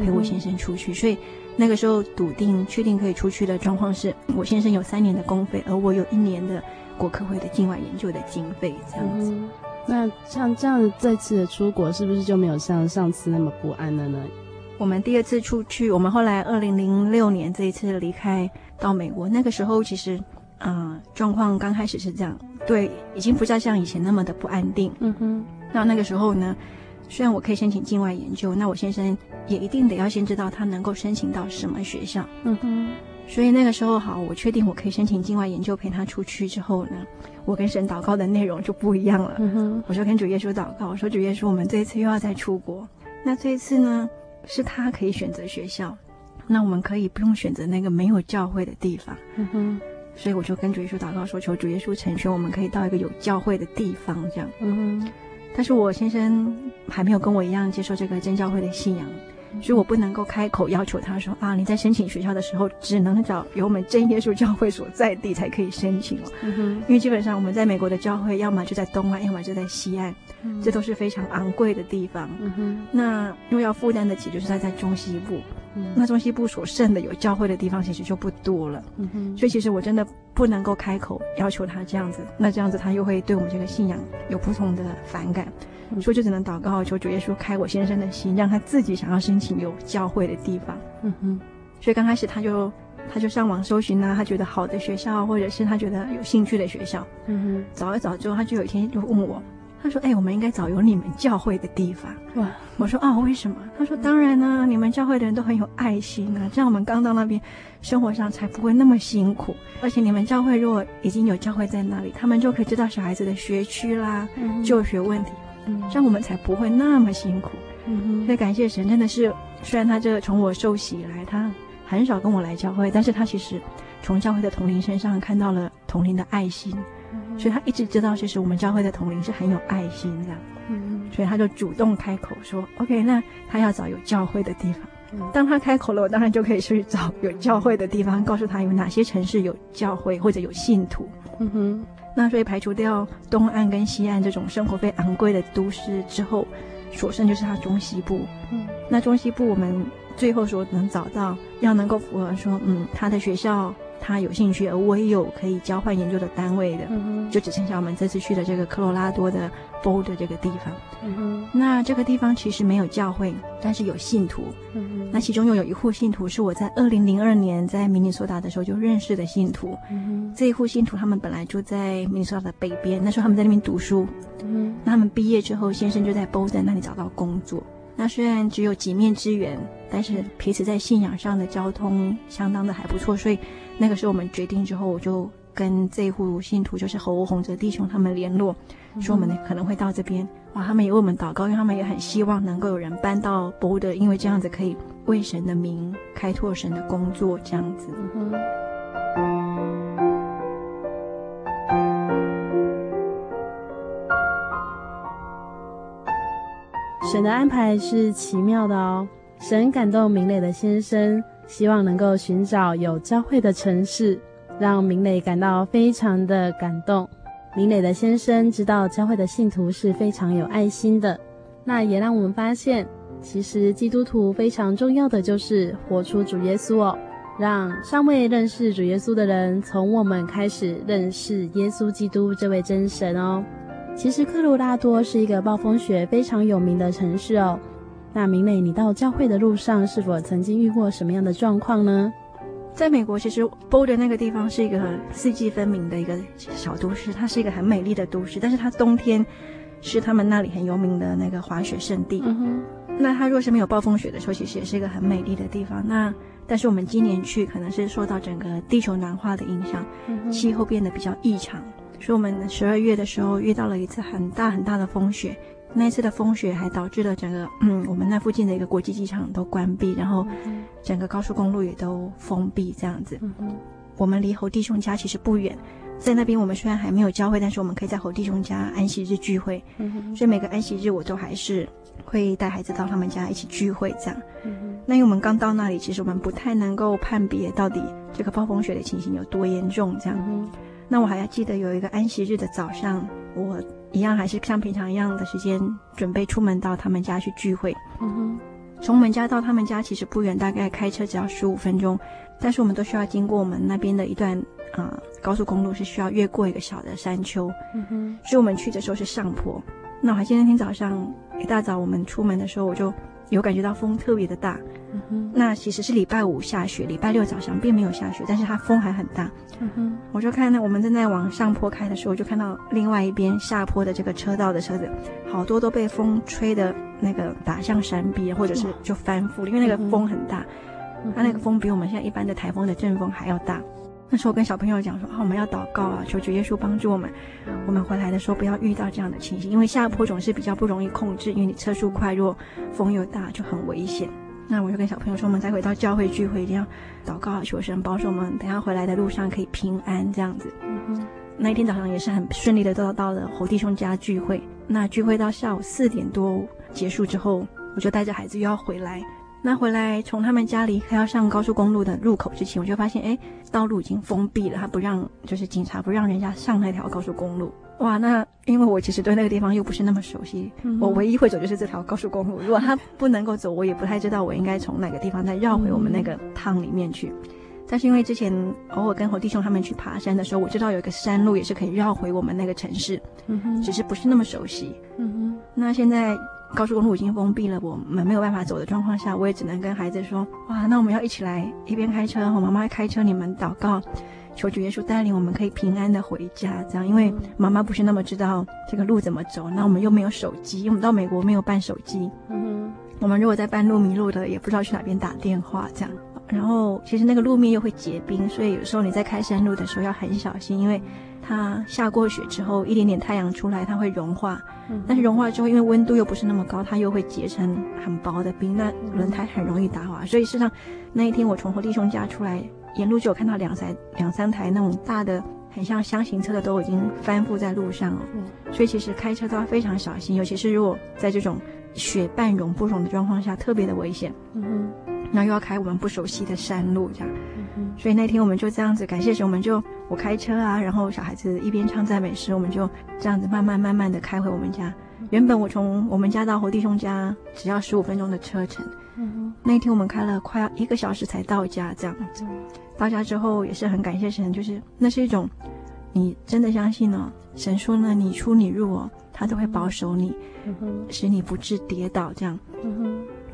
陪我先生出去。嗯、所以。那个时候笃定确定可以出去的状况是，我先生有三年的公费，而我有一年的国科会的境外研究的经费，这样子。那像这样这次的出国，是不是就没有像上次那么不安了呢？我们第二次出去，我们后来二零零六年这一次离开到美国，那个时候其实，嗯，状况刚开始是这样，对，已经不再像以前那么的不安定。嗯哼。那那个时候呢，虽然我可以申请境外研究，那我先生也一定得要先知道他能够申请到什么学校。嗯哼。所以那个时候好，我确定我可以申请境外研究陪他出去之后呢，我跟神祷告的内容就不一样了。嗯哼，我就跟主耶稣祷告，我说主耶稣，我们这一次又要再出国，那这一次呢，是他可以选择学校，那我们可以不用选择那个没有教会的地方。嗯哼，所以我就跟主耶稣祷告说，求主耶稣成全，我们可以到一个有教会的地方这样。嗯哼，但是我先生还没有跟我一样接受这个真教会的信仰。所以我不能够开口要求他说啊，你在申请学校的时候，只能找有我们真耶稣教会所在地才可以申请哦。嗯哼，因为基本上我们在美国的教会，要么就在东岸，要么就在西岸，嗯、这都是非常昂贵的地方。嗯哼，那因为要负担得起，就是在在中西部。嗯，那中西部所剩的有教会的地方，其实就不多了。嗯哼，所以其实我真的不能够开口要求他这样子，那这样子他又会对我们这个信仰有不同的反感。所以就只能祷告，求主耶稣开我先生的心，让他自己想要申请有教会的地方。嗯哼。所以刚开始他就他就上网搜寻啊，他觉得好的学校，或者是他觉得有兴趣的学校。嗯哼。找一找之后，他就有一天就问我，他说：“哎、欸，我们应该找有你们教会的地方。”哇！我说：“哦，为什么？”他说：“当然呢、啊，你们教会的人都很有爱心啊，这样我们刚到那边，生活上才不会那么辛苦。而且你们教会如果已经有教会在那里，他们就可以知道小孩子的学区啦、嗯、就学问题。”嗯，这样我们才不会那么辛苦。所以感谢神，真的是，虽然他这从我受洗以来，他很少跟我来教会，但是他其实从教会的同灵身上看到了同龄的爱心，嗯，所以他一直知道，其实我们教会的同灵是很有爱心的。嗯，所以他就主动开口说：“OK，那他要找有教会的地方。”当他开口了，我当然就可以去找有教会的地方，告诉他有哪些城市有教会或者有信徒。嗯哼。那所以排除掉东岸跟西岸这种生活费昂贵的都市之后，所剩就是他中西部。嗯，那中西部我们最后说能找到要能够符合说，嗯，他的学校。他有兴趣，而我也有可以交换研究的单位的，嗯、就只剩下我们这次去的这个科罗拉多的 Boulder 这个地方。嗯、那这个地方其实没有教会，但是有信徒。嗯、那其中又有一户信徒是我在二零零二年在明尼苏达的时候就认识的信徒。嗯、这一户信徒他们本来就在明尼苏达的北边，那时候他们在那边读书。嗯、那他们毕业之后，先生就在 Boulder 那里找到工作。那虽然只有几面之缘，但是彼此在信仰上的交通相当的还不错，所以。那个时候我们决定之后，我就跟这一户信徒，就是侯洪哲弟兄他们联络，说我们可能会到这边。哇，他们也为我们祷告，因为他们也很希望能够有人搬到 Boulder，因为这样子可以为神的名开拓神的工作，这样子。嗯。神的安排是奇妙的哦，神感动明磊的先生。希望能够寻找有教会的城市，让明磊感到非常的感动。明磊的先生知道教会的信徒是非常有爱心的，那也让我们发现，其实基督徒非常重要的就是活出主耶稣哦，让尚未认识主耶稣的人从我们开始认识耶稣基督这位真神哦。其实科罗拉多是一个暴风雪非常有名的城市哦。那明磊，你到教会的路上是否曾经遇过什么样的状况呢？在美国，其实 Boulder 那个地方是一个四季分明的一个小都市，它是一个很美丽的都市。但是它冬天是他们那里很有名的那个滑雪胜地。嗯。那它若是没有暴风雪的时候，其实也是一个很美丽的地方。那但是我们今年去，可能是受到整个地球暖化的影响，嗯、气候变得比较异常，所以我们十二月的时候遇到了一次很大很大的风雪。那一次的风雪还导致了整个嗯，我们那附近的一个国际机场都关闭，然后整个高速公路也都封闭这样子。我们离侯弟兄家其实不远，在那边我们虽然还没有教会，但是我们可以在侯弟兄家安息日聚会。所以每个安息日我都还是会带孩子到他们家一起聚会这样。那因为我们刚到那里，其实我们不太能够判别到底这个暴风雪的情形有多严重这样。那我还要记得有一个安息日的早上，我。一样还是像平常一样的时间，准备出门到他们家去聚会。嗯哼，从我们家到他们家其实不远，大概开车只要十五分钟，但是我们都需要经过我们那边的一段啊、呃、高速公路是需要越过一个小的山丘，嗯哼，所以我们去的时候是上坡。那我还记得那天早上一大早我们出门的时候，我就有感觉到风特别的大。嗯哼，那其实是礼拜五下雪，礼拜六早上并没有下雪，但是它风还很大。嗯哼，我就看到我们正在往上坡开的时候，我就看到另外一边下坡的这个车道的车子，好多都被风吹的那个打向山壁，或者是就翻覆了，因为那个风很大。它那个风比我们现在一般的台风的阵风还要大。那时候跟小朋友讲说啊，我们要祷告啊，求主耶稣帮助我们，我们回来的时候不要遇到这样的情形，因为下坡总是比较不容易控制，因为你车速快，若风又大就很危险。那我就跟小朋友说，我们再回到教会聚会一定要祷告，求神保守我们，等下回来的路上可以平安这样子。嗯，那一天早上也是很顺利的，到到了侯弟兄家聚会。那聚会到下午四点多结束之后，我就带着孩子又要回来。那回来从他们家离开要上高速公路的入口之前，我就发现，哎，道路已经封闭了，他不让，就是警察不让人家上那条高速公路。哇，那因为我其实对那个地方又不是那么熟悉，嗯、我唯一会走就是这条高速公路。如果他不能够走，我也不太知道我应该从哪个地方再绕回我们那个趟里面去。嗯、但是因为之前偶尔跟侯弟兄他们去爬山的时候，我知道有一个山路也是可以绕回我们那个城市，只是不是那么熟悉。那现在。高速公路已经封闭了，我们没有办法走的状况下，我也只能跟孩子说：哇，那我们要一起来，一边开车，我妈妈开车，你们祷告，求主耶稣带领我们可以平安的回家。这样，因为妈妈不是那么知道这个路怎么走，那我们又没有手机，因为我们到美国没有办手机。嗯哼，我们如果在半路迷路的，也不知道去哪边打电话。这样，然后其实那个路面又会结冰，所以有时候你在开山路的时候要很小心，因为。它下过雪之后，一点点太阳出来，它会融化。嗯，但是融化之后，因为温度又不是那么高，它又会结成很薄的冰，那轮胎很容易打滑。所以事实上，那一天我从侯弟兄家出来，沿路就有看到两三两三台那种大的，很像箱型车的，都已经翻覆在路上了。嗯，所以其实开车都要非常小心，尤其是如果在这种雪半融不融的状况下，特别的危险。嗯哼。然后又要开我们不熟悉的山路，这样，嗯所以那天我们就这样子，感谢神，我们就我开车啊，然后小孩子一边唱赞美诗，我们就这样子慢慢慢慢的开回我们家。原本我从我们家到侯弟兄家只要十五分钟的车程，那天我们开了快要一个小时才到家，这样子。到家之后也是很感谢神，就是那是一种，你真的相信呢？神说呢，你出你入哦，他都会保守你，使你不致跌倒，这样。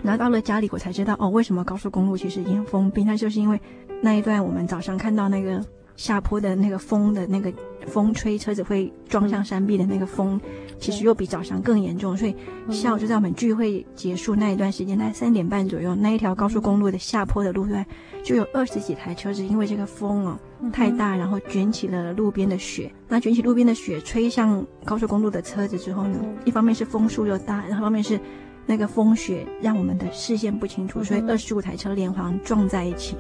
然后到了家里，我才知道哦，为什么高速公路其实已经封闭？那就是因为那一段我们早上看到那个下坡的那个风的那个风吹车子会撞向山壁的那个风，其实又比早上更严重。所以下午就在我们聚会结束那一段时间，大概三点半左右，那一条高速公路的下坡的路段就有二十几台车子，因为这个风哦太大，然后卷起了路边的雪。那卷起路边的雪吹向高速公路的车子之后呢，一方面是风速又大，然后一方面是。那个风雪让我们的视线不清楚，所以二十五台车连环撞在一起。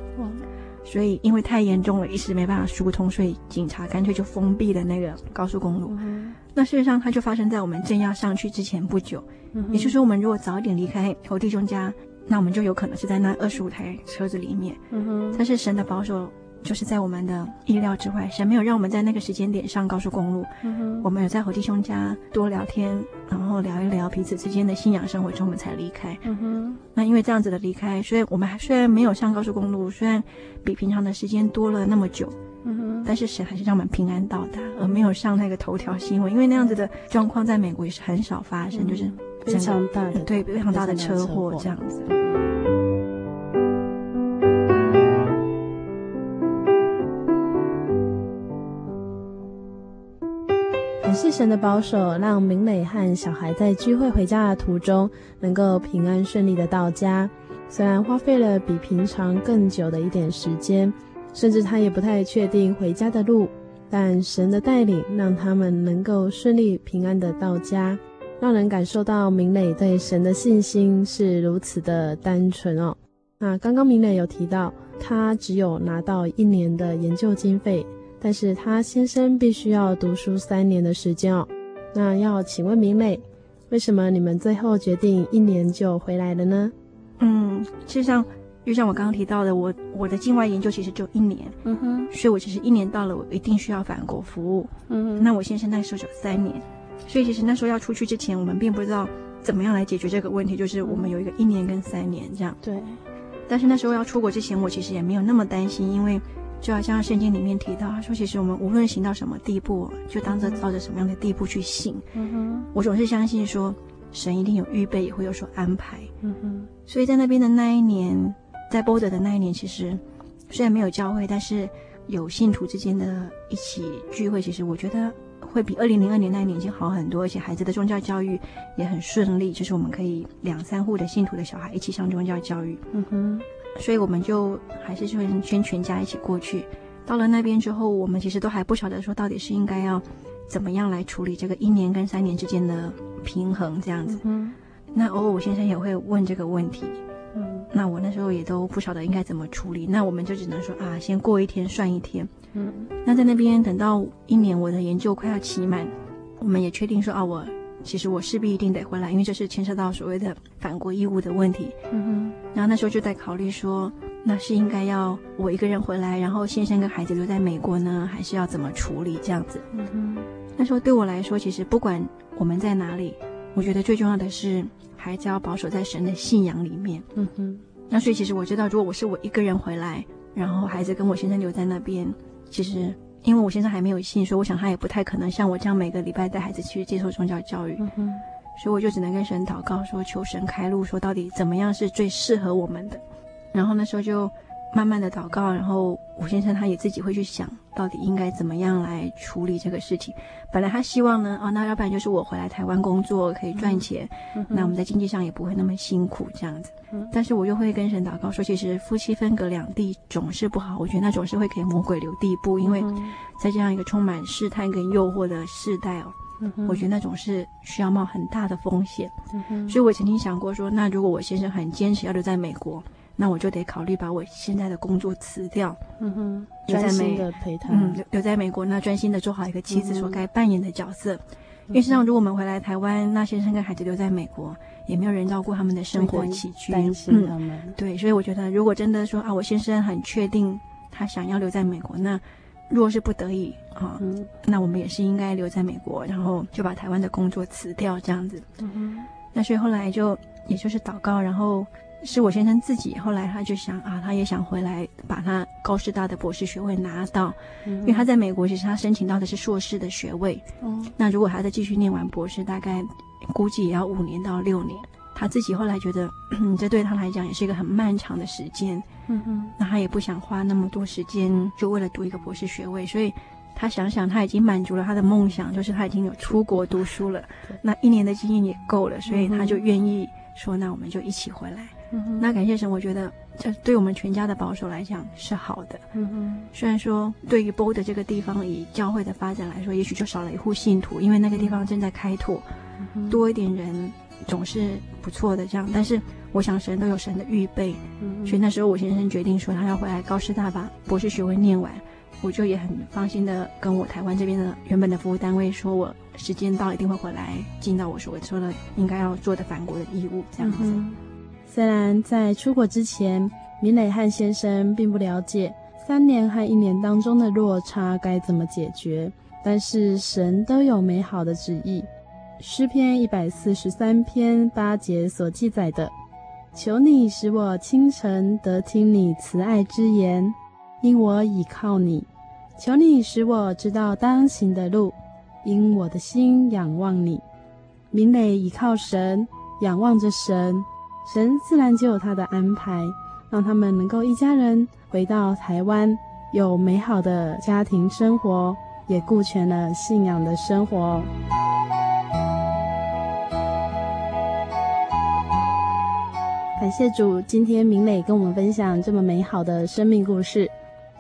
所以因为太严重了，一时没办法疏通，所以警察干脆就封闭了那个高速公路。那事实上，它就发生在我们正要上去之前不久。也就是说，我们如果早一点离开侯弟兄家，那我们就有可能是在那二十五台车子里面。但是神的保守。就是在我们的意料之外，神没有让我们在那个时间点上高速公路。嗯哼，我们有在侯弟兄家多聊天，然后聊一聊彼此之间的信仰生活之后，我们才离开。嗯哼，那因为这样子的离开，所以我们还虽然没有上高速公路，虽然比平常的时间多了那么久，嗯哼，但是神还是让我们平安到达，而没有上那个头条新闻。因为那样子的状况在美国也是很少发生，嗯、就是非常大的，对，非常大的车祸这样子。感谢神的保守，让明磊和小孩在聚会回家的途中能够平安顺利的到家。虽然花费了比平常更久的一点时间，甚至他也不太确定回家的路，但神的带领让他们能够顺利平安的到家，让人感受到明磊对神的信心是如此的单纯哦。那刚刚明磊有提到，他只有拿到一年的研究经费。但是他先生必须要读书三年的时间哦。那要请问明磊，为什么你们最后决定一年就回来了呢？嗯，实际上，就像我刚刚提到的，我我的境外研究其实就一年，嗯哼，所以我其实一年到了，我一定需要返国服务，嗯哼。那我先生那时候就三年，所以其实那时候要出去之前，我们并不知道怎么样来解决这个问题，就是我们有一个一年跟三年这样。对。但是那时候要出国之前，我其实也没有那么担心，因为。就好像圣经里面提到，他说其实我们无论行到什么地步，就当着照着什么样的地步去行。嗯哼，我总是相信说，神一定有预备，也会有所安排。嗯哼，所以在那边的那一年，在 Boulder 的那一年，其实虽然没有教会，但是有信徒之间的一起聚会，其实我觉得。会比二零零二年那一年已经好很多，而且孩子的宗教教育也很顺利，就是我们可以两三户的信徒的小孩一起上宗教教育。嗯哼，所以我们就还是先先全家一起过去。到了那边之后，我们其实都还不晓得说到底是应该要怎么样来处理这个一年跟三年之间的平衡这样子。嗯，那偶尔我先生也会问这个问题。嗯，那我那时候也都不晓得应该怎么处理，那我们就只能说啊，先过一天算一天。嗯，那在那边等到一年，我的研究快要期满，我们也确定说啊，我其实我势必一定得回来，因为这是牵涉到所谓的返国义务的问题。嗯哼，然后那时候就在考虑说，那是应该要我一个人回来，然后先生跟孩子留在美国呢，还是要怎么处理这样子？嗯哼，那时候对我来说，其实不管我们在哪里，我觉得最重要的是。孩子要保守在神的信仰里面。嗯哼，那所以其实我知道，如果我是我一个人回来，然后孩子跟我先生留在那边，其实因为我先生还没有信，所以我想他也不太可能像我这样每个礼拜带孩子去接受宗教教育。所以我就只能跟神祷告说，求神开路，说到底怎么样是最适合我们的。然后那时候就。慢慢的祷告，然后吴先生他也自己会去想到底应该怎么样来处理这个事情。本来他希望呢，哦，那要不然就是我回来台湾工作可以赚钱，嗯、那我们在经济上也不会那么辛苦这样子。嗯、但是我又会跟神祷告说，其实夫妻分隔两地总是不好，我觉得那总是会给魔鬼留地步，因为在这样一个充满试探跟诱惑的世代哦，嗯、我觉得那种是需要冒很大的风险。嗯、所以我曾经想过说，那如果我先生很坚持要留在美国。那我就得考虑把我现在的工作辞掉，嗯哼，留在美，陪他，嗯，留在美国，那专心的做好一个妻子所该扮演的角色。嗯、因为实际上，如果我们回来台湾，那先生跟孩子留在美国，也没有人照顾他们的生活起居，担心他们、嗯。对，所以我觉得，如果真的说啊，我先生很确定他想要留在美国，那若是不得已啊，嗯、那我们也是应该留在美国，然后就把台湾的工作辞掉，这样子。嗯哼，那所以后来就也就是祷告，然后。是我先生自己，后来他就想啊，他也想回来把他高师大的博士学位拿到，嗯、因为他在美国其实他申请到的是硕士的学位，嗯，那如果他再继续念完博士，大概估计也要五年到六年。他自己后来觉得，嗯，这对他来讲也是一个很漫长的时间，嗯哼，那他也不想花那么多时间就为了读一个博士学位，所以他想想他已经满足了他的梦想，就是他已经有出国读书了，那一年的经验也够了，所以他就愿意说，那我们就一起回来。嗯，那感谢神，我觉得这对我们全家的保守来讲是好的。嗯哼，虽然说对于 Boulder 这个地方以教会的发展来说，也许就少了一户信徒，因为那个地方正在开拓，嗯、多一点人总是不错的。这样，但是我想神都有神的预备，嗯、所以那时候我先生决定说他要回来高师大把博士学位念完，我就也很放心的跟我台湾这边的原本的服务单位说，我时间到一定会回来尽到我所说的应该要做的返国的义务，这样子。嗯虽然在出国之前，明磊和先生并不了解三年和一年当中的落差该怎么解决，但是神都有美好的旨意。诗篇一百四十三篇八节所记载的：“求你使我清晨得听你慈爱之言，因我倚靠你；求你使我知道当行的路，因我的心仰望你。”明磊倚靠神，仰望着神。神自然就有他的安排，让他们能够一家人回到台湾，有美好的家庭生活，也顾全了信仰的生活。感谢主，今天明磊跟我们分享这么美好的生命故事。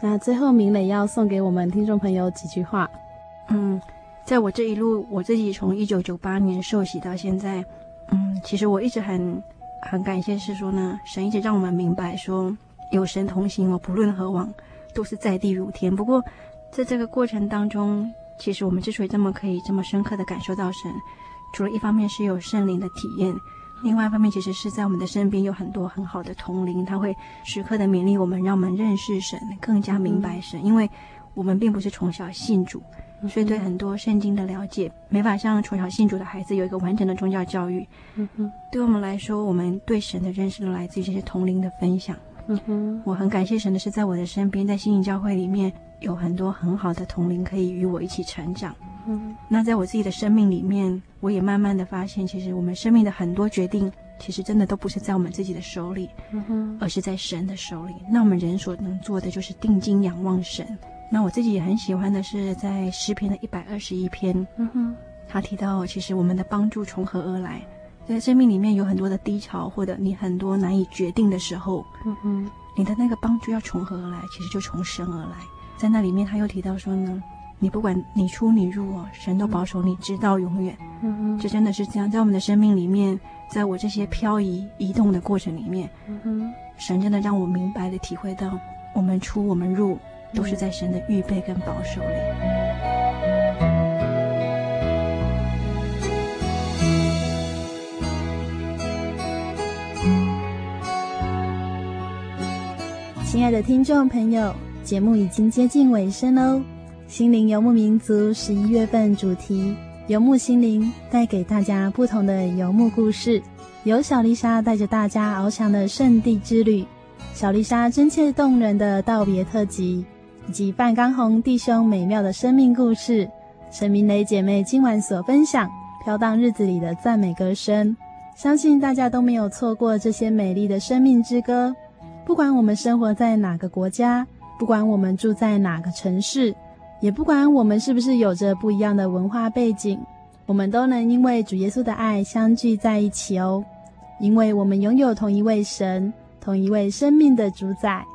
那最后，明磊要送给我们听众朋友几句话。嗯，在我这一路，我自己从一九九八年受洗到现在，嗯，其实我一直很。很感谢，是说呢，神一直让我们明白说，有神同行，我不论何往，都是在地如天。不过，在这个过程当中，其实我们之所以这么可以这么深刻的感受到神，除了一方面是有圣灵的体验，另外一方面其实是在我们的身边有很多很好的同龄，他会时刻的勉励我们，让我们认识神，更加明白神，因为我们并不是从小信主。所以对很多圣经的了解，没法像从小信主的孩子有一个完整的宗教教育。嗯哼，对我们来说，我们对神的认识都来自于这些同龄的分享，嗯哼，我很感谢神的是在我的身边，在心灵教会里面有很多很好的同龄可以与我一起成长。嗯，那在我自己的生命里面，我也慢慢的发现，其实我们生命的很多决定，其实真的都不是在我们自己的手里，而是在神的手里。那我们人所能做的就是定睛仰望神。那我自己也很喜欢的是在诗篇的一百二十一篇，嗯哼，他提到其实我们的帮助从何而来？在生命里面有很多的低潮，或者你很多难以决定的时候，嗯哼，你的那个帮助要从何而来？其实就从神而来。在那里面他又提到说呢。你不管你出你入哦，神都保守你直到永远。嗯哼，这真的是这样，在我们的生命里面，在我这些漂移移动的过程里面，嗯哼，神真的让我明白的体会到，我们出我们入，都是在神的预备跟保守里。亲爱的听众朋友，节目已经接近尾声喽。心灵游牧民族十一月份主题游牧心灵，带给大家不同的游牧故事。由小丽莎带着大家翱翔的圣地之旅，小丽莎真切动人的道别特辑，及范刚红弟兄美妙的生命故事，陈明雷姐妹今晚所分享飘荡日子里的赞美歌声，相信大家都没有错过这些美丽的生命之歌。不管我们生活在哪个国家，不管我们住在哪个城市。也不管我们是不是有着不一样的文化背景，我们都能因为主耶稣的爱相聚在一起哦。因为我们拥有同一位神，同一位生命的主宰。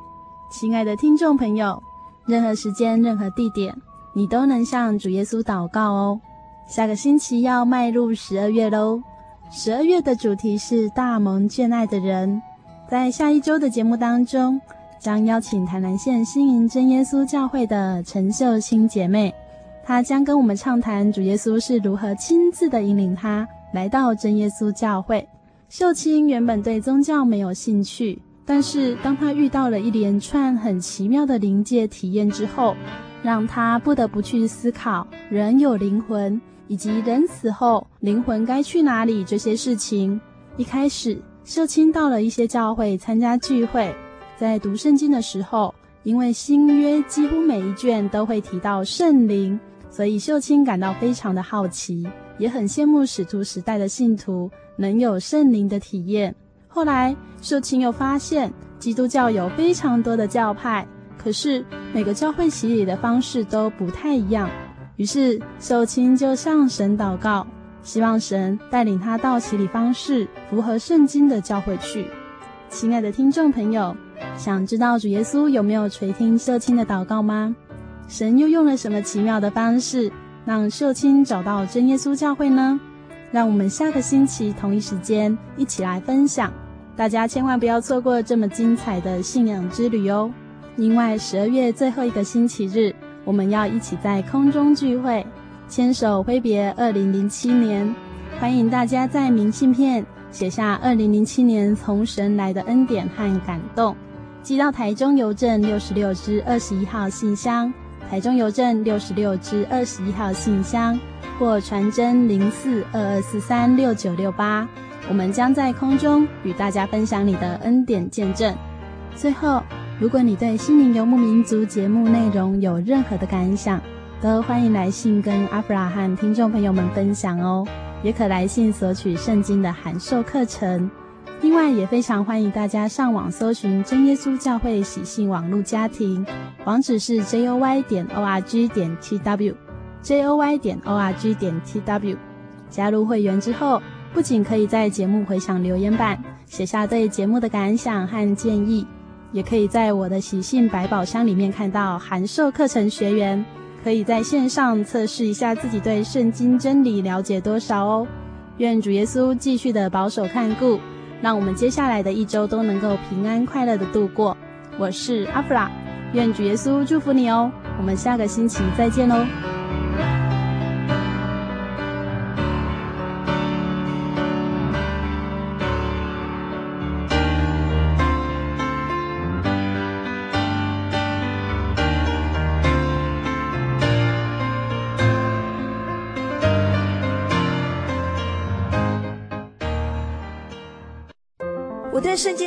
亲爱的听众朋友，任何时间、任何地点，你都能向主耶稣祷告哦。下个星期要迈入十二月喽，十二月的主题是大蒙眷爱的人。在下一周的节目当中，将邀请台南县新营真耶稣教会的陈秀清姐妹，她将跟我们畅谈主耶稣是如何亲自的引领她来到真耶稣教会。秀清原本对宗教没有兴趣，但是当他遇到了一连串很奇妙的灵界体验之后，让他不得不去思考人有灵魂以及人死后灵魂该去哪里这些事情。一开始，秀清到了一些教会参加聚会。在读圣经的时候，因为新约几乎每一卷都会提到圣灵，所以秀清感到非常的好奇，也很羡慕使徒时代的信徒能有圣灵的体验。后来，秀清又发现基督教有非常多的教派，可是每个教会洗礼的方式都不太一样。于是，秀清就向神祷告，希望神带领他到洗礼方式符合圣经的教会去。亲爱的听众朋友，想知道主耶稣有没有垂听秀清的祷告吗？神又用了什么奇妙的方式让秀清找到真耶稣教会呢？让我们下个星期同一时间一起来分享。大家千万不要错过这么精彩的信仰之旅哦！另外十二月最后一个星期日，我们要一起在空中聚会，牵手挥别二零零七年。欢迎大家在明信片。写下二零零七年从神来的恩典和感动，寄到台中邮政六十六支二十一号信箱，台中邮政六十六支二十一号信箱，或传真零四二二四三六九六八。我们将在空中与大家分享你的恩典见证。最后，如果你对《心灵游牧民族》节目内容有任何的感想，都欢迎来信跟阿弗拉和听众朋友们分享哦。也可来信索取圣经的函授课程，另外也非常欢迎大家上网搜寻真耶稣教会喜信网络家庭，网址是 j o y 点 o r g 点 t w，j o y 点 o r g 点 t w。加入会员之后，不仅可以在节目回响留言板写下对节目的感想和建议，也可以在我的喜信百宝箱里面看到函授课程学员。可以在线上测试一下自己对圣经真理了解多少哦。愿主耶稣继续的保守看顾，让我们接下来的一周都能够平安快乐的度过。我是阿弗拉，愿主耶稣祝福你哦。我们下个星期再见喽。